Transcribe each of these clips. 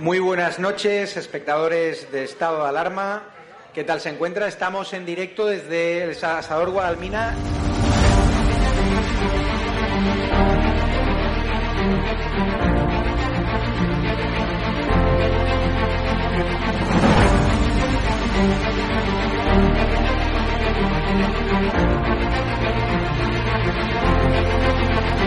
Muy buenas noches, espectadores de Estado de Alarma. ¿Qué tal se encuentra? Estamos en directo desde el Asador Guadalmina.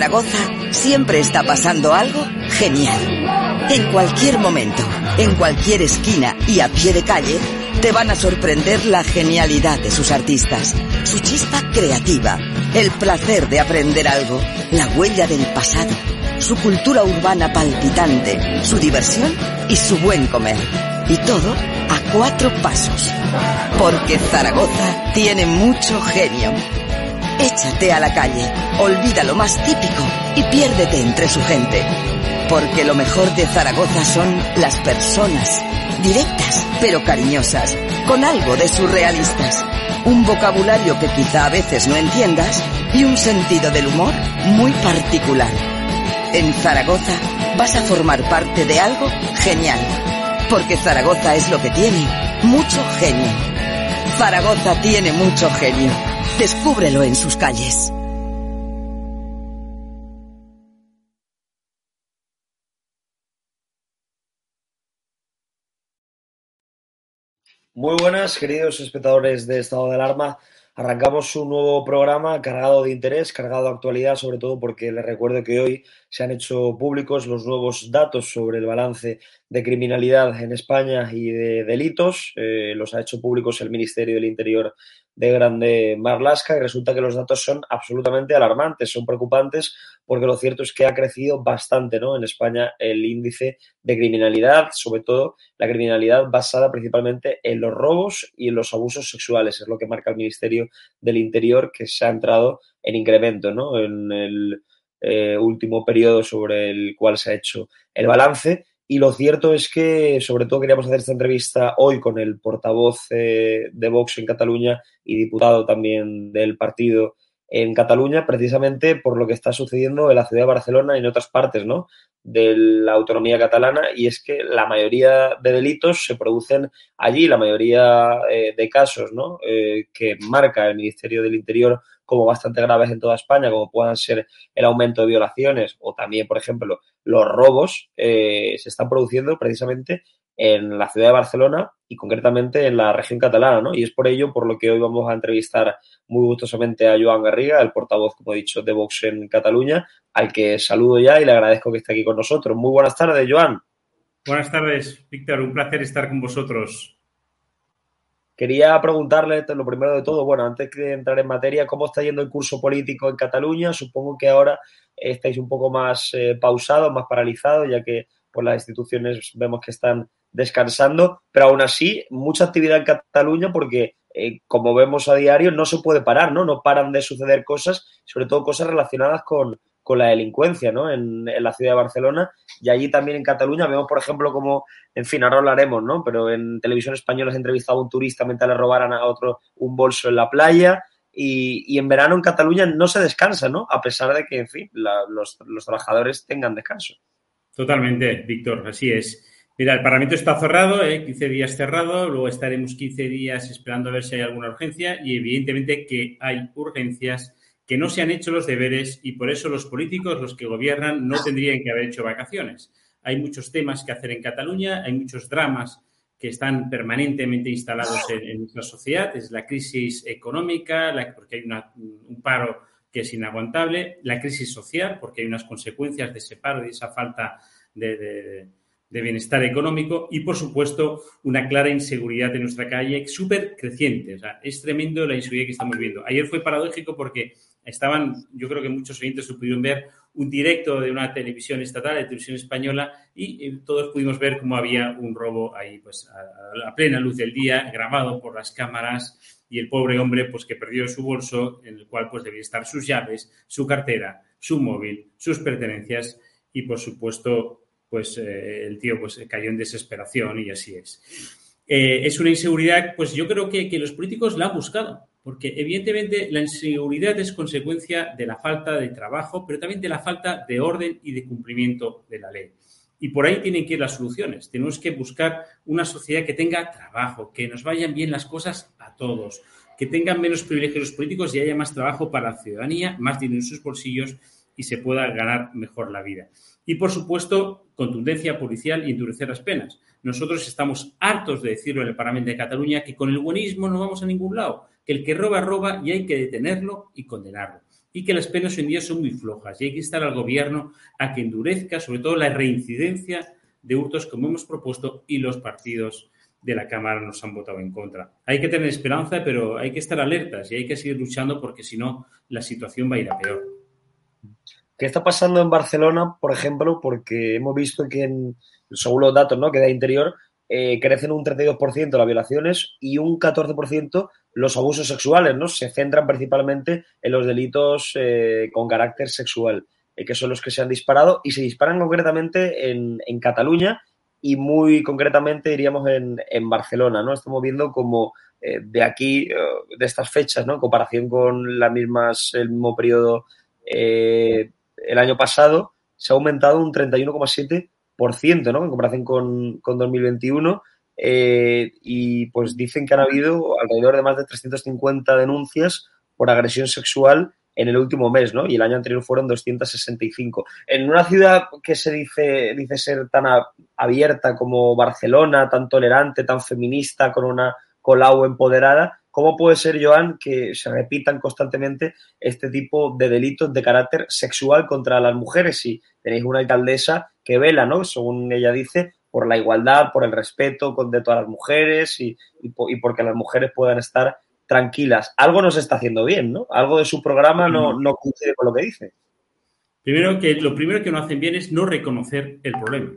Zaragoza siempre está pasando algo genial. En cualquier momento, en cualquier esquina y a pie de calle, te van a sorprender la genialidad de sus artistas, su chispa creativa, el placer de aprender algo, la huella del pasado, su cultura urbana palpitante, su diversión y su buen comer. Y todo a cuatro pasos. Porque Zaragoza tiene mucho genio. Échate a la calle, olvida lo más típico y piérdete entre su gente. Porque lo mejor de Zaragoza son las personas, directas pero cariñosas, con algo de surrealistas. Un vocabulario que quizá a veces no entiendas y un sentido del humor muy particular. En Zaragoza vas a formar parte de algo genial. Porque Zaragoza es lo que tiene, mucho genio. Zaragoza tiene mucho genio. Descúbrelo en sus calles. Muy buenas, queridos espectadores de Estado de Alarma. Arrancamos un nuevo programa cargado de interés, cargado de actualidad, sobre todo porque les recuerdo que hoy se han hecho públicos los nuevos datos sobre el balance de criminalidad en España y de delitos. Eh, los ha hecho públicos el Ministerio del Interior de Grande Marlasca y resulta que los datos son absolutamente alarmantes, son preocupantes porque lo cierto es que ha crecido bastante ¿no? en España el índice de criminalidad, sobre todo la criminalidad basada principalmente en los robos y en los abusos sexuales, es lo que marca el Ministerio del Interior que se ha entrado en incremento ¿no? en el eh, último periodo sobre el cual se ha hecho el balance y lo cierto es que, sobre todo, queríamos hacer esta entrevista hoy con el portavoz eh, de Vox en Cataluña y diputado también del partido en Cataluña, precisamente por lo que está sucediendo en la ciudad de Barcelona y en otras partes ¿no? de la autonomía catalana, y es que la mayoría de delitos se producen allí, la mayoría eh, de casos ¿no? Eh, que marca el Ministerio del Interior como bastante graves en toda España, como puedan ser el aumento de violaciones o también, por ejemplo, los robos, eh, se están produciendo precisamente en la ciudad de Barcelona y concretamente en la región catalana, ¿no? Y es por ello por lo que hoy vamos a entrevistar muy gustosamente a Joan Garriga, el portavoz, como he dicho, de Vox en Cataluña, al que saludo ya y le agradezco que esté aquí con nosotros. Muy buenas tardes, Joan. Buenas tardes, Víctor. Un placer estar con vosotros. Quería preguntarle lo primero de todo, bueno, antes de entrar en materia, ¿cómo está yendo el curso político en Cataluña? Supongo que ahora estáis un poco más eh, pausados, más paralizados, ya que por las instituciones vemos que están descansando, pero aún así, mucha actividad en Cataluña porque, eh, como vemos a diario, no se puede parar, ¿no? No paran de suceder cosas, sobre todo cosas relacionadas con, con la delincuencia ¿no? En, la ciudad de Barcelona y allí también en Cataluña vemos, por ejemplo, como, en fin, ahora hablaremos, ¿no? Pero en televisión española se entrevistaba a un turista mientras le robaran a otro un bolso en la playa y, y en verano en Cataluña no se descansa, ¿no? A pesar de que, en fin, los, los, trabajadores tengan descanso. Totalmente, Víctor, así es. Mira, el Parlamento está cerrado, ¿eh? 15 días cerrado, luego estaremos 15 días esperando a ver si hay alguna urgencia y evidentemente que hay urgencias que no se han hecho los deberes y por eso los políticos, los que gobiernan, no tendrían que haber hecho vacaciones. Hay muchos temas que hacer en Cataluña, hay muchos dramas que están permanentemente instalados en, nuestra sociedad. Es la crisis económica, porque hay un paro que es inaguantable, la crisis social, porque hay unas consecuencias de ese paro y esa falta de bienestar económico y, por supuesto, una clara inseguridad en nuestra calle súper creciente. O sea, es tremendo la inseguridad que estamos viendo. Ayer fue paradójico porque estaban, yo creo que muchos oyentes pudieron ver, un directo de una televisión estatal, de televisión española, y, todos pudimos ver cómo había un robo ahí, pues a, plena luz del día, grabado por las cámaras, y el pobre hombre, pues que perdió su bolso, en el cual pues debía estar sus llaves, su cartera, su móvil, sus pertenencias, y por supuesto pues eh, el tío pues cayó en desesperación y así es. Eh, es una inseguridad, pues yo creo que, los políticos la han buscado, porque evidentemente la inseguridad es consecuencia de la falta de trabajo, pero también de la falta de orden y de cumplimiento de la ley. Y por ahí tienen que ir las soluciones. Tenemos que buscar una sociedad que tenga trabajo, que nos vayan bien las cosas a todos, que tengan menos privilegios políticos y haya más trabajo para la ciudadanía, más dinero en sus bolsillos y se pueda ganar mejor la vida. Y, por supuesto, contundencia policial y endurecer las penas. Nosotros estamos hartos de decirlo en el Parlamento de Cataluña que con el buenismo no vamos a ningún lado, que el que roba, roba y hay que detenerlo y condenarlo. Y que las penas hoy en día son muy flojas y hay que estar al gobierno a que endurezca sobre todo la reincidencia de hurtos como hemos propuesto y los partidos de la Cámara nos han votado en contra. Hay que tener esperanza, pero hay que estar alertas y hay que seguir luchando porque si no, la situación va a ir a peor. ¿Qué está pasando en Barcelona, por ejemplo? Porque hemos visto que, en, según los datos ¿no? que da Interior, eh, crecen un 32% las violaciones y un 14% los abusos sexuales, ¿no? Se centran principalmente en los delitos eh, con carácter sexual, eh, que son los que se han disparado y se disparan concretamente en, Cataluña y muy concretamente diríamos en, en Barcelona, ¿no? Estamos viendo como de aquí, de estas fechas, ¿no? En comparación con las mismas, el mismo periodo el año pasado se ha aumentado un 31,7%, ¿no? En comparación con, con 2021. Eh, y pues dicen que han habido alrededor de más de 350 denuncias por agresión sexual en el último mes, ¿no? Y el año anterior fueron 265. En una ciudad que se dice, dice ser tan abierta como Barcelona, tan tolerante, tan feminista, con una Colau empoderada, ¿Cómo puede ser, Joan, que se repitan constantemente este tipo de delitos de carácter sexual contra las mujeres? Si tenéis una alcaldesa que vela, ¿no? Según ella dice, por la igualdad, por el respeto de todas las mujeres y, porque las mujeres puedan estar tranquilas. Algo no se está haciendo bien, ¿no? Algo de su programa no, no coincide con lo que dice. Primero que lo primero que no hacen bien es no reconocer el problema.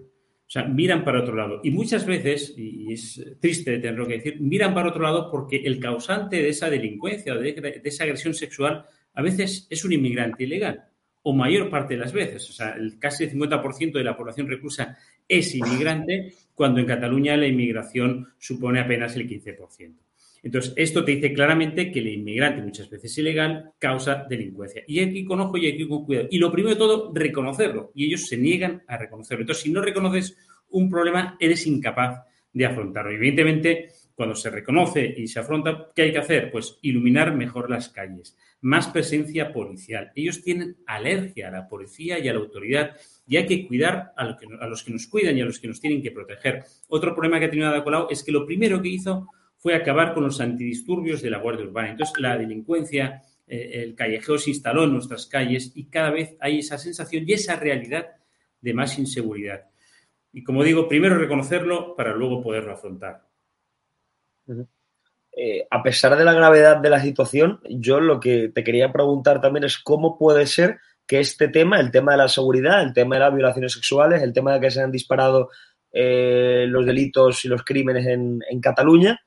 Sea, miran para otro lado. Y muchas veces, y es triste tenerlo que decir, miran para otro lado porque el causante de esa delincuencia o de, esa agresión sexual a veces es un inmigrante ilegal, o mayor parte de las veces. O sea, el casi el 50% de la población reclusa es inmigrante, cuando en Cataluña la inmigración supone apenas el 15%. Entonces, esto te dice claramente que el inmigrante, muchas veces ilegal, causa delincuencia. Y aquí con ojo y aquí con cuidado. Y lo primero de todo, reconocerlo. Y ellos se niegan a reconocerlo. Entonces, si no reconoces un problema, eres incapaz de afrontarlo. evidentemente, cuando se reconoce y se afronta, ¿qué hay que hacer? Pues iluminar mejor las calles, más presencia policial. Ellos tienen alergia a la policía y a la autoridad y hay que cuidar a, los que nos cuidan y a los que nos tienen que proteger. Otro problema que ha tenido Ada Colau es que lo primero que hizo fue acabar con los antidisturbios de la Guardia Urbana. Entonces, la delincuencia, eh, el callejeo se instaló en nuestras calles y cada vez hay esa sensación y esa realidad de más inseguridad. Y como digo, primero reconocerlo para luego poderlo afrontar. Eh, a pesar de la gravedad de la situación, yo lo que te quería preguntar también es cómo puede ser que este tema, el tema de la seguridad, el tema de las violaciones sexuales, el tema de que se han disparado eh, los delitos y los crímenes en, en Cataluña,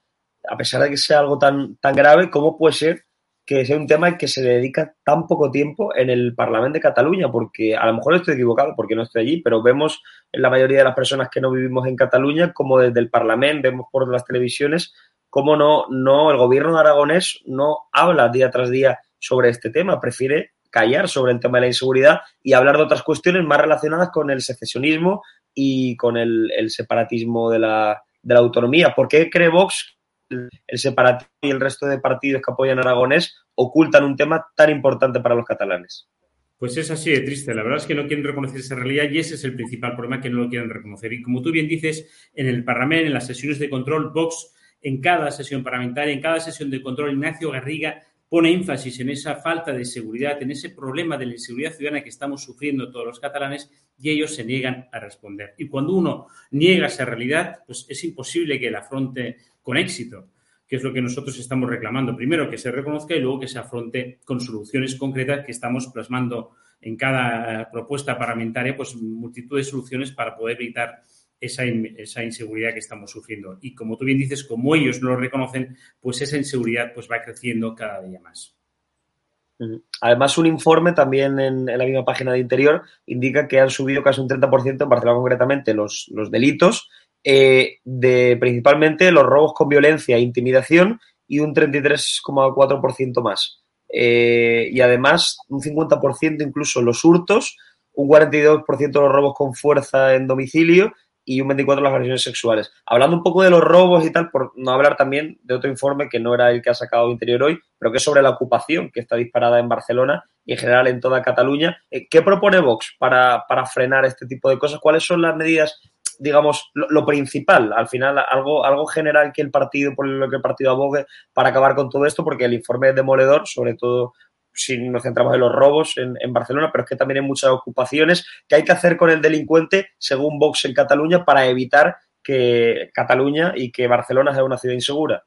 a pesar de que sea algo tan, tan grave, ¿cómo puede ser que sea un tema que se dedica tan poco tiempo en el Parlamento de Cataluña? Porque a lo mejor estoy equivocado porque no estoy allí, pero vemos en la mayoría de las personas que no vivimos en Cataluña como desde el Parlamento, vemos por las televisiones, cómo no, no, el gobierno aragonés no habla día tras día sobre este tema, prefiere callar sobre el tema de la inseguridad y hablar de otras cuestiones más relacionadas con el secesionismo y con el, separatismo de la, de la, autonomía. ¿Por qué cree Vox el, separatismo y el resto de partidos que apoyan a Aragonés ocultan un tema tan importante para los catalanes? Pues es así de triste. La verdad es que no quieren reconocer esa realidad y ese es el principal problema que no lo quieren reconocer. Y como tú bien dices, en el Parlamento, en las sesiones de control, Vox, en cada sesión parlamentaria, en cada sesión de control, Ignacio Garriga pone énfasis en esa falta de seguridad, en ese problema de la inseguridad ciudadana que estamos sufriendo todos los catalanes y ellos se niegan a responder. Y cuando uno niega esa realidad, pues es imposible que la afronte con éxito, que es lo que nosotros estamos reclamando. Primero, que se reconozca y luego que se afronte con soluciones concretas que estamos plasmando en cada propuesta parlamentaria, pues multitud de soluciones para poder evitar esa, esa, inseguridad que estamos sufriendo. Y como tú bien dices, como ellos no lo reconocen, pues esa inseguridad pues va creciendo cada día más. Además, un informe también en, la misma página de Interior indica que han subido casi un 30% en Barcelona concretamente los, los delitos, eh, de principalmente los robos con violencia e intimidación y un 33,4% más. Eh, y además, un 50% incluso los hurtos, un 42% los robos con fuerza en domicilio y un 24 las agresiones sexuales. Hablando un poco de los robos y tal, por no hablar también de otro informe que no era el que ha sacado Interior hoy, pero que es sobre la ocupación que está disparada en Barcelona y en general en toda Cataluña. Eh, ¿Qué propone Vox para, para frenar este tipo de cosas? ¿Cuáles son las medidas, digamos, lo, principal? Al final, algo, algo general que el partido, por lo que el partido abogue para acabar con todo esto, porque el informe es demoledor, sobre todo si nos centramos en los robos en, Barcelona, pero es que también hay muchas ocupaciones que hay que hacer con el delincuente, según Vox en Cataluña, para evitar que Cataluña y que Barcelona sea una ciudad insegura.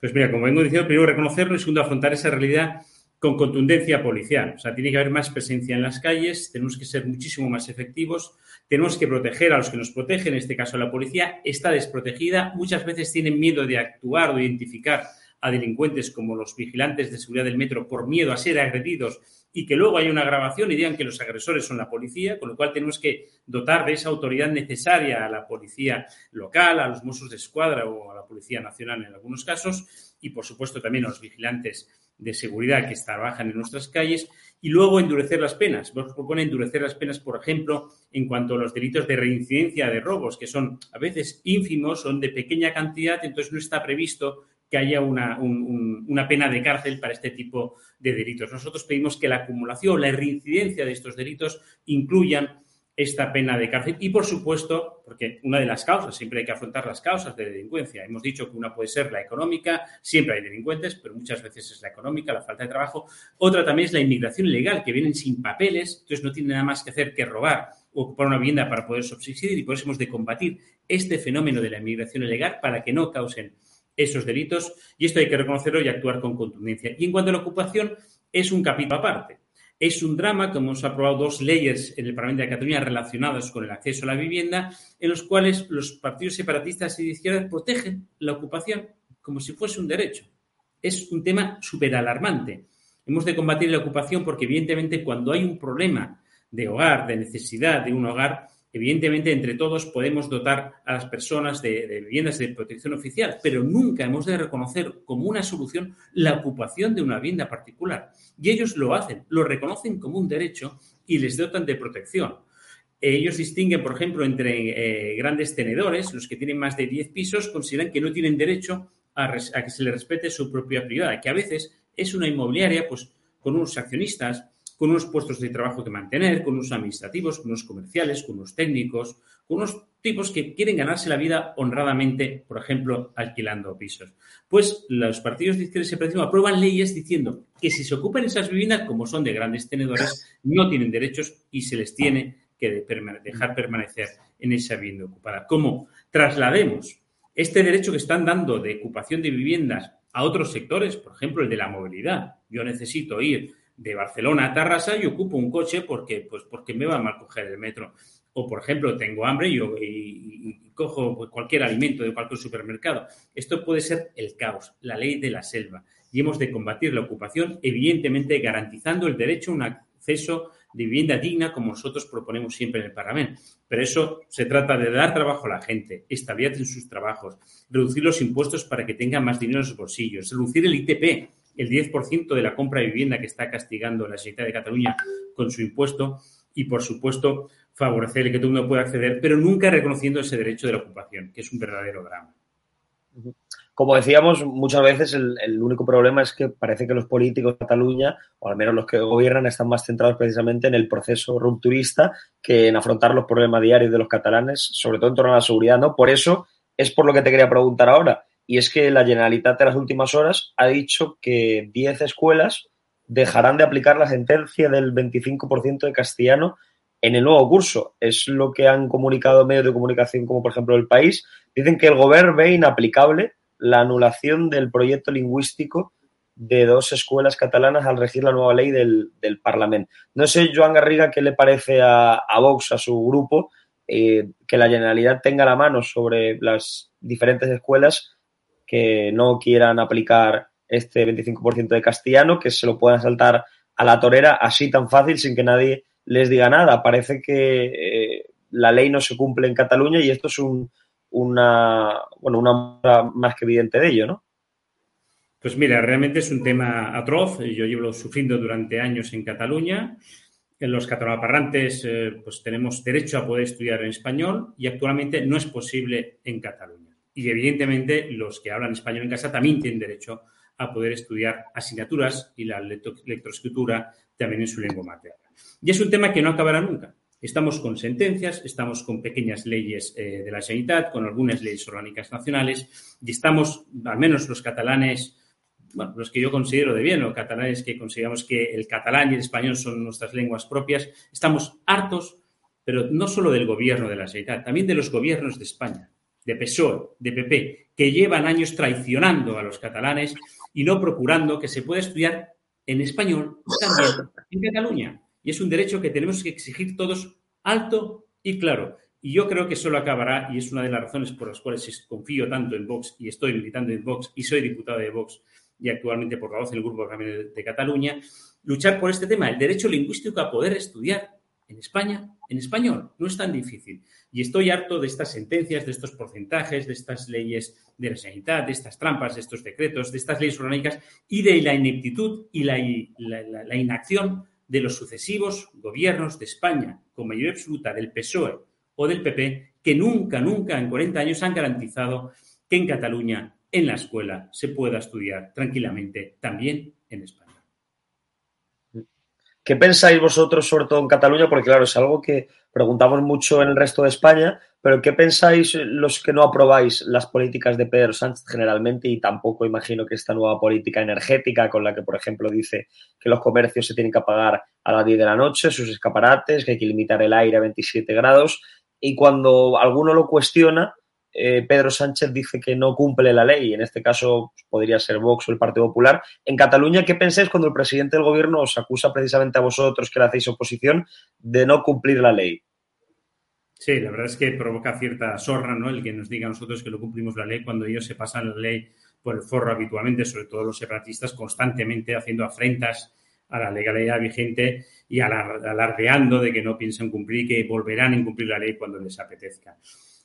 Pues mira, como vengo diciendo, primero reconocerlo y segundo afrontar esa realidad con contundencia policial. O sea, tiene que haber más presencia en las calles, tenemos que ser muchísimo más efectivos, tenemos que proteger a los que nos protegen, en este caso la policía está desprotegida, muchas veces tienen miedo de actuar o de identificar a delincuentes como los vigilantes de seguridad del metro por miedo a ser agredidos y que luego haya una grabación y digan que los agresores son la policía, con lo cual tenemos que dotar de esa autoridad necesaria a la policía local, a los Mossos de Escuadra o a la Policía Nacional en algunos casos y, por supuesto, también a los vigilantes de seguridad que trabajan en nuestras calles y luego endurecer las penas. Vos propone endurecer las penas, por ejemplo, en cuanto a los delitos de reincidencia de robos, que son a veces ínfimos, son de pequeña cantidad, entonces no está previsto que haya una, una, pena de cárcel para este tipo de delitos. Nosotros pedimos que la acumulación, la reincidencia de estos delitos incluyan esta pena de cárcel y, por supuesto, porque una de las causas, siempre hay que afrontar las causas de delincuencia. Hemos dicho que una puede ser la económica, siempre hay delincuentes, pero muchas veces es la económica, la falta de trabajo. Otra también es la inmigración ilegal, que vienen sin papeles, entonces no tienen nada más que hacer que robar o ocupar una vivienda para poder subsistir y por eso hemos de combatir este fenómeno de la inmigración ilegal para que no causen esos delitos y esto hay que reconocerlo y actuar con contundencia. Y en cuanto a la ocupación, es un capítulo aparte. Es un drama que hemos aprobado dos leyes en el Parlamento de Cataluña relacionadas con el acceso a la vivienda, en los cuales los partidos separatistas y de izquierda protegen la ocupación como si fuese un derecho. Es un tema súper alarmante. Hemos de combatir la ocupación porque, evidentemente, cuando hay un problema de hogar, de necesidad de un hogar, Evidentemente, entre todos podemos dotar a las personas de, viviendas de protección oficial, pero nunca hemos de reconocer como una solución la ocupación de una vivienda particular. Y ellos lo hacen, lo reconocen como un derecho y les dotan de protección. Ellos distinguen, por ejemplo, entre eh, grandes tenedores, los que tienen más de 10 pisos, consideran que no tienen derecho a, que se les respete su propia privada, que a veces es una inmobiliaria, pues con unos accionistas, con unos puestos de trabajo que mantener, con unos administrativos, con unos comerciales, con unos técnicos, con unos tipos que quieren ganarse la vida honradamente, por ejemplo, alquilando pisos. Pues los partidos de izquierda y aprueban leyes diciendo que si se ocupan esas viviendas, como son de grandes tenedores, no tienen derechos y se les tiene que dejar permanecer en esa vivienda ocupada. ¿Cómo traslademos este derecho que están dando de ocupación de viviendas a otros sectores, por ejemplo, el de la movilidad. Yo necesito ir de Barcelona a Tarrasa y ocupo un coche porque, pues, porque me va mal coger el metro. O, por ejemplo, tengo hambre y, y, cojo pues, cualquier alimento de cualquier supermercado. Esto puede ser el caos, la ley de la selva. Y hemos de combatir la ocupación, evidentemente garantizando el derecho a un acceso de vivienda digna, como nosotros proponemos siempre en el Parlamento. Pero eso se trata de dar trabajo a la gente, estabilidad en sus trabajos, reducir los impuestos para que tengan más dinero en sus bolsillos, reducir el ITP, el 10% de la compra de vivienda que está castigando la Generalitat de Cataluña con su impuesto y, por supuesto, favorecer que todo el mundo pueda acceder, pero nunca reconociendo ese derecho de la ocupación, que es un verdadero drama. Como decíamos, muchas veces el, único problema es que parece que los políticos de Cataluña, o al menos los que gobiernan, están más centrados precisamente en el proceso rupturista que en afrontar los problemas diarios de los catalanes, sobre todo en torno a la seguridad, ¿no? Por eso es por lo que te quería preguntar ahora. Y es que la Generalitat de las últimas horas ha dicho que 10 escuelas dejarán de aplicar la sentencia del 25% de castellano en el nuevo curso. Es lo que han comunicado medios de comunicación como por ejemplo El País. Dicen que el gobierno ve inaplicable la anulación del proyecto lingüístico de dos escuelas catalanas al regir la nueva ley del, Parlamento. No sé, Joan Garriga, qué le parece a, Vox, a su grupo, eh, que la Generalidad tenga la mano sobre las diferentes escuelas que no quieran aplicar este 25% de castellano, que se lo puedan saltar a la torera así tan fácil sin que nadie les diga nada. Parece que eh, la ley no se cumple en Cataluña y esto es un, una, bueno, una más que evidente de ello, ¿no? Pues mira, realmente es un tema atroz. Yo llevo sufriendo durante años en Cataluña. En los catalanoparlantes eh, pues tenemos derecho a poder estudiar en español y actualmente no es posible en Cataluña. Y evidentemente los que hablan español en casa también tienen derecho a poder estudiar asignaturas y la lectoescritura también en su lengua materna. Y es un tema que no acabará nunca. Estamos con sentencias, estamos con pequeñas leyes eh, de la sanidad, con algunas leyes orgánicas nacionales y estamos, al menos los catalanes, los que yo considero de bien, los catalanes que consideramos que el catalán y el español son nuestras lenguas propias, estamos hartos, pero no solo del gobierno de la sanidad, también de los gobiernos de España, de PSOE, de PP, que llevan años traicionando a los catalanes y no procurando que se pueda estudiar en español también en Cataluña. Y es un derecho que tenemos que exigir todos alto y claro. Y yo creo que solo acabará, y es una de las razones por las cuales confío tanto en Vox y estoy militando en Vox y soy diputado de Vox y actualmente portavoz del Grupo de Cataluña, luchar por este tema, el derecho lingüístico a poder estudiar en España en español. No es tan difícil. Y estoy harto de estas sentencias, de estos porcentajes, de estas leyes de la sanidad, de estas trampas, de estos decretos, de estas leyes orgánicas y de la ineptitud y la, inacción de los sucesivos gobiernos de España, con mayoría absoluta del PSOE o del PP, que nunca, nunca en 40 años han garantizado que en Cataluña, en la escuela, se pueda estudiar tranquilamente también en España. ¿Qué pensáis vosotros, sobre todo en Cataluña? Porque, claro, es algo que preguntamos mucho en el resto de España, pero ¿qué pensáis los que no aprobáis las políticas de Pedro Sánchez generalmente y tampoco imagino que esta nueva política energética con la que, por ejemplo, dice que los comercios se tienen que apagar a las 10 de la noche, sus escaparates, que hay que limitar el aire a 27 grados y cuando alguno lo cuestiona, eh, Pedro Sánchez dice que no cumple la ley, en este caso podría ser Vox o el Partido Popular. En Cataluña, ¿qué pensáis cuando el presidente del gobierno os acusa precisamente a vosotros que le hacéis oposición de no cumplir la ley? Sí, la verdad es que provoca cierta sorra, ¿no? El que nos diga a nosotros que no cumplimos la ley cuando ellos se pasan la ley por el forro habitualmente, sobre todo los separatistas, constantemente haciendo afrentas a la legalidad vigente y alardeando de que no piensan cumplir y que volverán a incumplir la ley cuando les apetezca.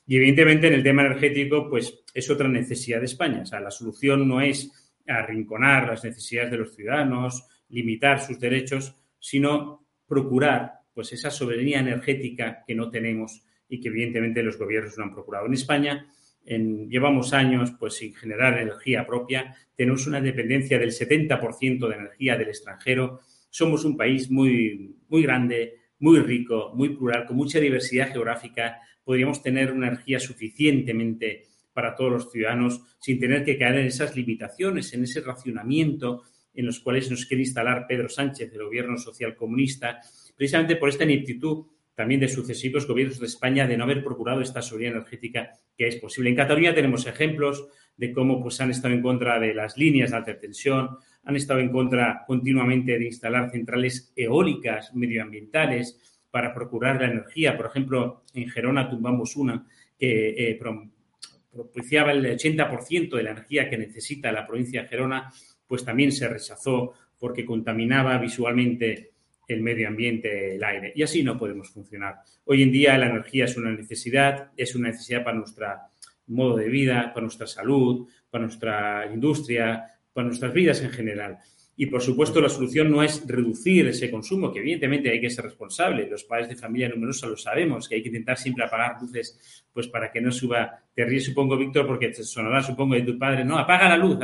Y evidentemente en el tema energético, pues es otra necesidad de España. O sea, la solución no es arrinconar las necesidades de los ciudadanos, limitar sus derechos, sino procurar pues esa soberanía energética que no tenemos y que evidentemente los gobiernos no han procurado. En España llevamos años pues sin generar energía propia, tenemos una dependencia del 70% de energía del extranjero, somos un país muy, muy grande, muy rico, muy plural, con mucha diversidad geográfica, podríamos tener una energía suficientemente para todos los ciudadanos sin tener que caer en esas limitaciones, en ese racionamiento en los cuales nos quiere instalar Pedro Sánchez, el gobierno social comunista, precisamente por esta ineptitud también de sucesivos gobiernos de España de no haber procurado esta seguridad energética que es posible. En Cataluña tenemos ejemplos de cómo pues, han estado en contra de las líneas de alta tensión, han estado en contra continuamente de instalar centrales eólicas medioambientales, para procurar la energía. Por ejemplo, en Gerona tumbamos una que eh, propiciaba el 80% de la energía que necesita la provincia de Gerona, pues también se rechazó porque contaminaba visualmente el medio ambiente, el aire. Y así no podemos funcionar. Hoy en día la energía es una necesidad, es una necesidad para nuestro modo de vida, para nuestra salud, para nuestra industria, para nuestras vidas en general. Y, por supuesto, la solución no es reducir ese consumo, que evidentemente hay que ser responsable. Los padres de familia numerosa lo sabemos, que hay que intentar siempre apagar luces pues para que no suba. Te ríes, supongo, Víctor, porque te sonará, supongo, de tu padre. No, apaga la luz.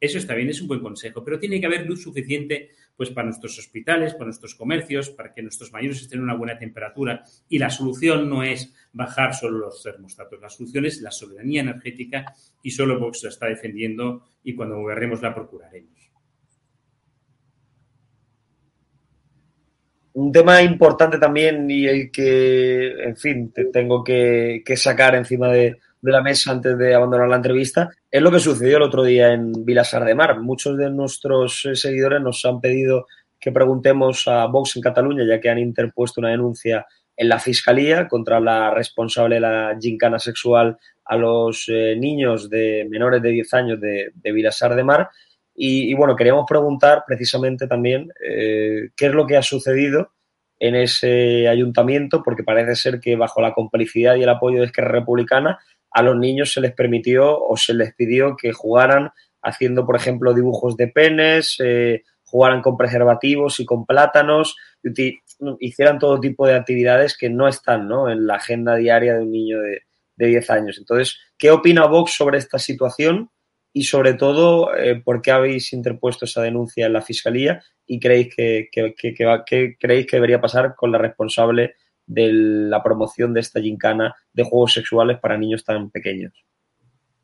Eso está bien, es un buen consejo, pero tiene que haber luz suficiente pues para nuestros hospitales, para nuestros comercios, para que nuestros mayores estén en una buena temperatura. Y la solución no es bajar solo los termostatos. La solución es la soberanía energética y solo Vox la está defendiendo y cuando gobernemos la procuraremos. Un tema importante también y el que, en fin, te tengo que, sacar encima de, la mesa antes de abandonar la entrevista, es lo que sucedió el otro día en Vilasar de Mar. Muchos de nuestros eh, seguidores nos han pedido que preguntemos a Vox en Cataluña, ya que han interpuesto una denuncia en la Fiscalía contra la responsable de la gincana sexual a los eh, niños de menores de 10 años de, de Vilasar de Mar. Y, bueno, queríamos preguntar precisamente también eh, qué es lo que ha sucedido en ese ayuntamiento, porque parece ser que bajo la complicidad y el apoyo de Esquerra Republicana a los niños se les permitió o se les pidió que jugaran haciendo, por ejemplo, dibujos de penes, eh, jugaran con preservativos y con plátanos, hicieran todo tipo de actividades que no están ¿no? en la agenda diaria de un niño de, de 10 años. Entonces, ¿qué opina Vox sobre esta situación? Y sobre todo eh, por qué habéis interpuesto esa denuncia en la Fiscalía y creéis que, creéis que debería pasar con la responsable de la promoción de esta gincana de juegos sexuales para niños tan pequeños.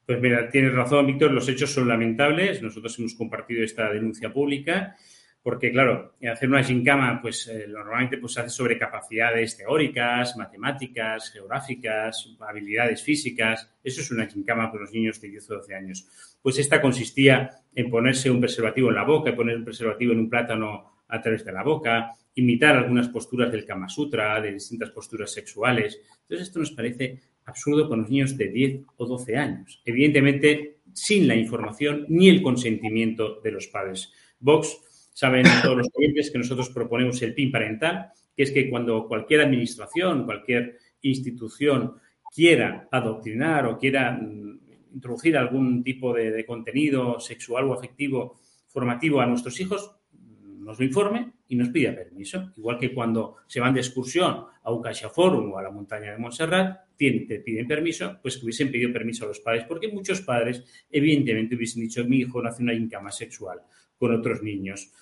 Pues mira, tienes razón, Víctor, los hechos son lamentables. Nosotros hemos compartido esta denuncia pública porque, claro, hacer una gincama, pues eh, normalmente pues, se hace sobre capacidades teóricas, matemáticas, geográficas, habilidades físicas. Eso es una gincama con los niños de 10 o 12 años. Pues esta consistía en ponerse un preservativo en la boca, y poner un preservativo en un plátano a través de la boca, imitar algunas posturas del Kama Sutra, de distintas posturas sexuales. Entonces, esto nos parece absurdo con los niños de 10 o 12 años. Evidentemente, sin la información ni el consentimiento de los padres. Vox Saben todos los clientes que nosotros proponemos el PIN parental, que es que cuando cualquier administración, cualquier institución quiera adoctrinar o quiera mm, introducir algún tipo de, contenido sexual o afectivo formativo a nuestros hijos, nos lo informe y nos pida permiso. Igual que cuando se van de excursión a un Forum o a la montaña de Montserrat, te piden permiso, pues que hubiesen pedido permiso a los padres, porque muchos padres, evidentemente, hubiesen dicho, mi hijo no hace una incama sexual con otros niños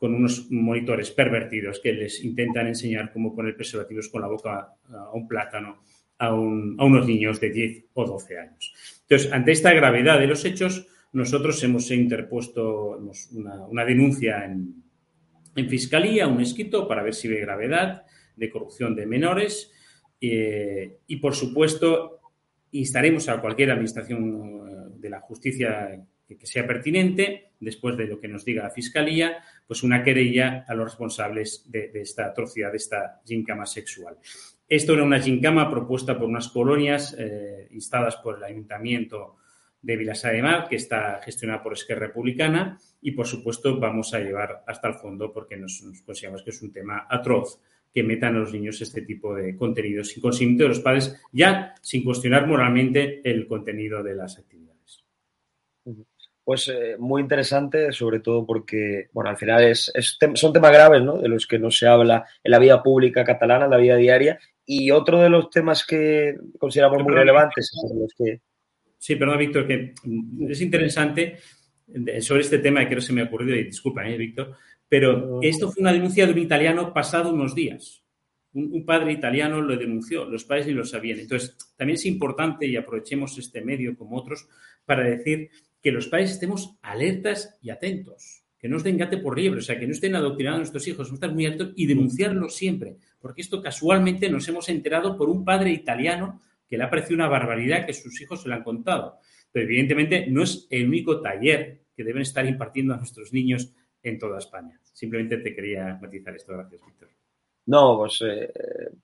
con unos monitores pervertidos que les intentan enseñar cómo poner preservativos con la boca a un plátano a, unos niños de 10 o 12 años. Entonces, ante esta gravedad de los hechos, nosotros hemos interpuesto una, denuncia en, Fiscalía, un escrito para ver si ve gravedad de corrupción de menores eh, y, por supuesto, instaremos a cualquier administración eh, de la justicia que, sea pertinente, después de lo que nos diga la Fiscalía, pues una querella a los responsables de, esta atrocidad, de esta gincama sexual. Esto era una gincama propuesta por unas colonias eh, instadas por el Ayuntamiento de Vilasar de Mar, que está gestionada por Esquerra Republicana, y por supuesto vamos a llevar hasta el fondo porque nos, consideramos que es un tema atroz que metan a los niños este tipo de contenidos sin consentimiento de los padres, ya sin cuestionar moralmente el contenido de las actividades pues eh, muy interesante, sobre todo porque, bueno, al final es, son temas graves, ¿no? De los que no se habla en la vida pública catalana, en la vida diaria. Y otro de los temas que consideramos muy relevantes los que... Sí, perdón, Víctor, que es interesante sobre este tema, que no se me ha ocurrido, y disculpa, ¿eh, Víctor, pero esto fue una denuncia de un italiano pasado unos días. Un, un, padre italiano lo denunció, los padres ni lo sabían. Entonces, también es importante, y aprovechemos este medio como otros, para decir que los padres estemos alertas y atentos, que no estén gate por liebre, o sea, que no estén adoctrinando a nuestros hijos, no estar muy atentos y denunciarlo siempre, porque esto casualmente nos hemos enterado por un padre italiano que le ha parecido una barbaridad que sus hijos se lo han contado. Pero evidentemente no es el único taller que deben estar impartiendo a nuestros niños en toda España. Simplemente te quería matizar esto. Gracias, Víctor. No, pues eh,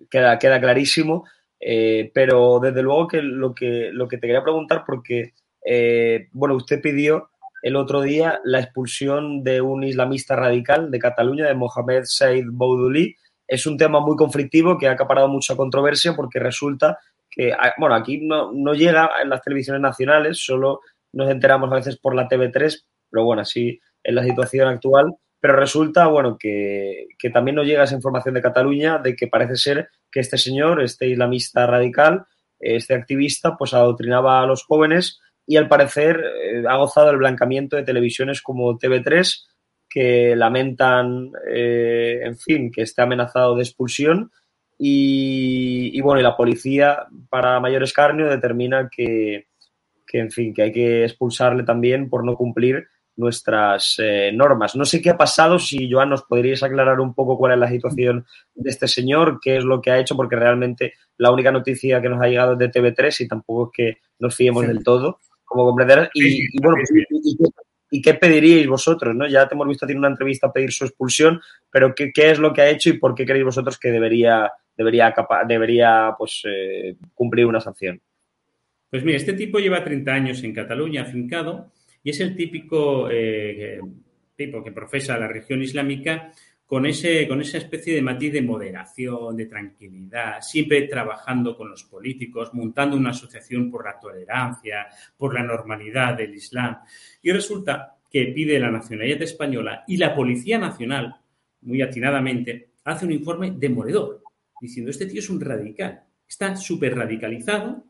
queda, queda clarísimo. Eh, pero desde luego que lo, que lo que te quería preguntar, porque eh, bueno, usted pidió el otro día la expulsión de un islamista radical de Cataluña, de Mohamed Said Boudouli. Es un tema muy conflictivo que ha acaparado mucha controversia porque resulta que, ah, bueno, aquí no, llega en las televisiones nacionales, solo nos enteramos a veces por la TV3, pero bueno, así en la situación actual, pero resulta, bueno, que, que también nos llega esa información de Cataluña de que parece ser que este señor, este islamista radical, este activista, pues adoctrinaba a los jóvenes y al parecer eh, ha gozado el blancamiento de televisiones como TV3, que lamentan, eh, en fin, que esté amenazado de expulsión. Y, bueno, y la policía, para mayor escarnio, determina que, que, en fin, que hay que expulsarle también por no cumplir nuestras eh, normas. No sé qué ha pasado, si Joan nos podríais aclarar un poco cuál es la situación de este señor, qué es lo que ha hecho, porque realmente la única noticia que nos ha llegado es de TV3 y tampoco es que nos fiemos del todo, como comprenderás. Y, y, bueno, y, qué pediríais vosotros? ¿no? Ya te hemos visto tiene una entrevista a pedir su expulsión, pero ¿qué, ¿qué, es lo que ha hecho y por qué creéis vosotros que debería, debería, debería pues, eh, cumplir una sanción? Pues mira, este tipo lleva 30 años en Cataluña afincado y es el típico eh, tipo que profesa la religión islámica con, ese, con esa especie de matiz de moderación, de tranquilidad, siempre trabajando con los políticos, montando una asociación por la tolerancia, por la normalidad del Islam. Y resulta que pide la nacionalidad española y la Policía Nacional, muy atinadamente, hace un informe demoledor, diciendo, este tío es un radical, está súper radicalizado,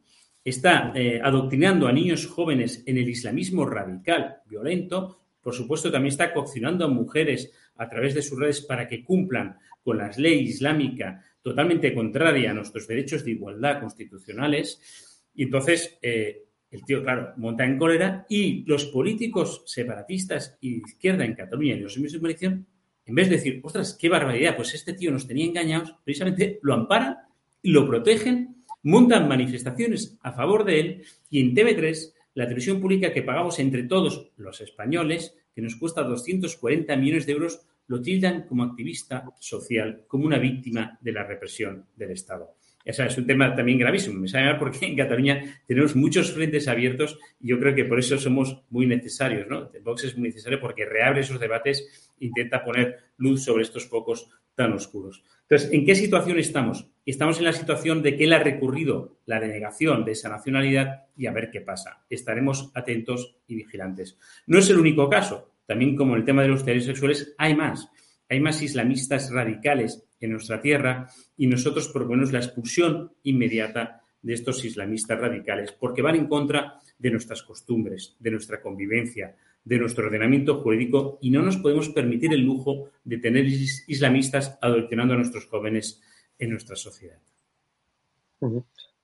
está eh, adoctrinando a niños jóvenes en el islamismo radical, violento, por supuesto también está coccionando a mujeres a través de sus redes para que cumplan con la ley islámica totalmente contraria a nuestros derechos de igualdad constitucionales. Y entonces eh, el tío, claro, monta en cólera y los políticos separatistas y de izquierda en Cataluña y los medios de comunicación, en vez de decir, ostras, qué barbaridad, pues este tío nos tenía engañados, precisamente lo amparan, lo protegen montan manifestaciones a favor de él y en TV3, la televisión pública que pagamos entre todos los españoles, que nos cuesta 240 millones de euros, lo tildan como activista social, como una víctima de la represión del Estado. Ese es un tema también gravísimo. Me sabe mal porque en Cataluña tenemos muchos frentes abiertos y yo creo que por eso somos muy necesarios. ¿no? Vox es muy necesario porque reabre esos debates, intenta poner luz sobre estos focos tan oscuros. Entonces, ¿en qué situación estamos? Estamos en la situación de que él ha recurrido la denegación de esa nacionalidad y a ver qué pasa. Estaremos atentos y vigilantes. No es el único caso. También como el tema de los derechos sexuales, hay más. Hay más islamistas radicales en nuestra tierra y nosotros proponemos la expulsión inmediata de estos islamistas radicales porque van en contra de nuestras costumbres, de nuestra convivencia, de nuestro ordenamiento jurídico y no nos podemos permitir el lujo de tener islamistas adoctrinando a nuestros jóvenes en nuestra sociedad.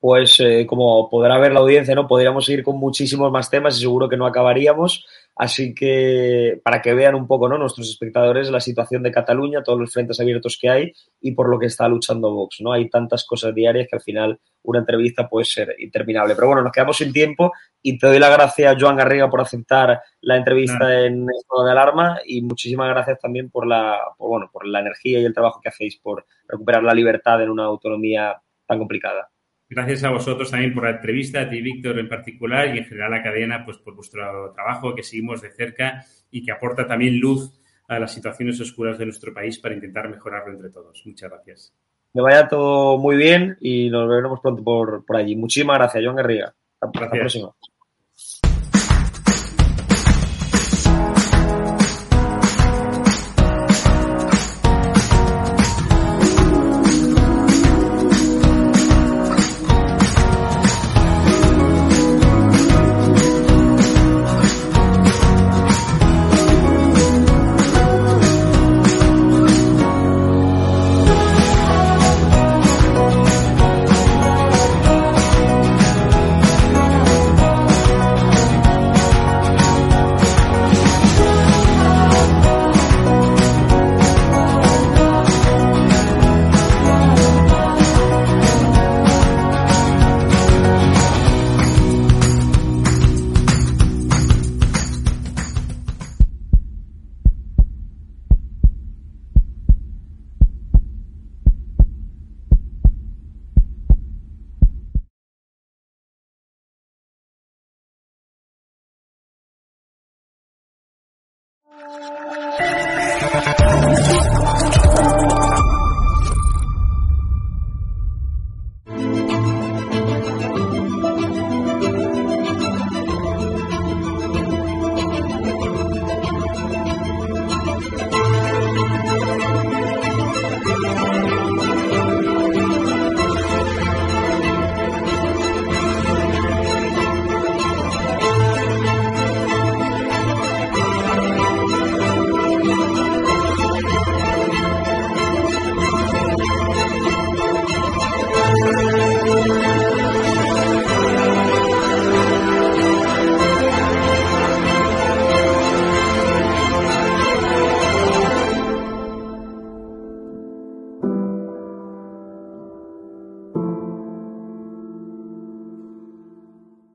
Pues eh, como podrá ver la audiencia, ¿no? Podríamos seguir con muchísimos más temas y seguro que no acabaríamos. Así que para que vean un poco ¿no? nuestros espectadores la situación de Cataluña, todos los frentes abiertos que hay y por lo que está luchando Vox. ¿no? Hay tantas cosas diarias que al final una entrevista puede ser interminable. Pero bueno, nos quedamos sin tiempo y te doy la gracias, Joan Garriga, por aceptar la entrevista en estado de alarma y muchísimas gracias también por la, por, bueno, por la energía y el trabajo que hacéis por recuperar la libertad en una autonomía tan complicada. Gracias a vosotros también por la entrevista, a ti, Víctor, en particular, y en general a la cadena, pues por vuestro trabajo que seguimos de cerca y que aporta también luz a las situaciones oscuras de nuestro país para intentar mejorarlo entre todos. Muchas gracias. Que vaya todo muy bien y nos veremos pronto por, por allí. Muchísimas gracias, Joan Garriga. Hasta, hasta la próxima. Thank you.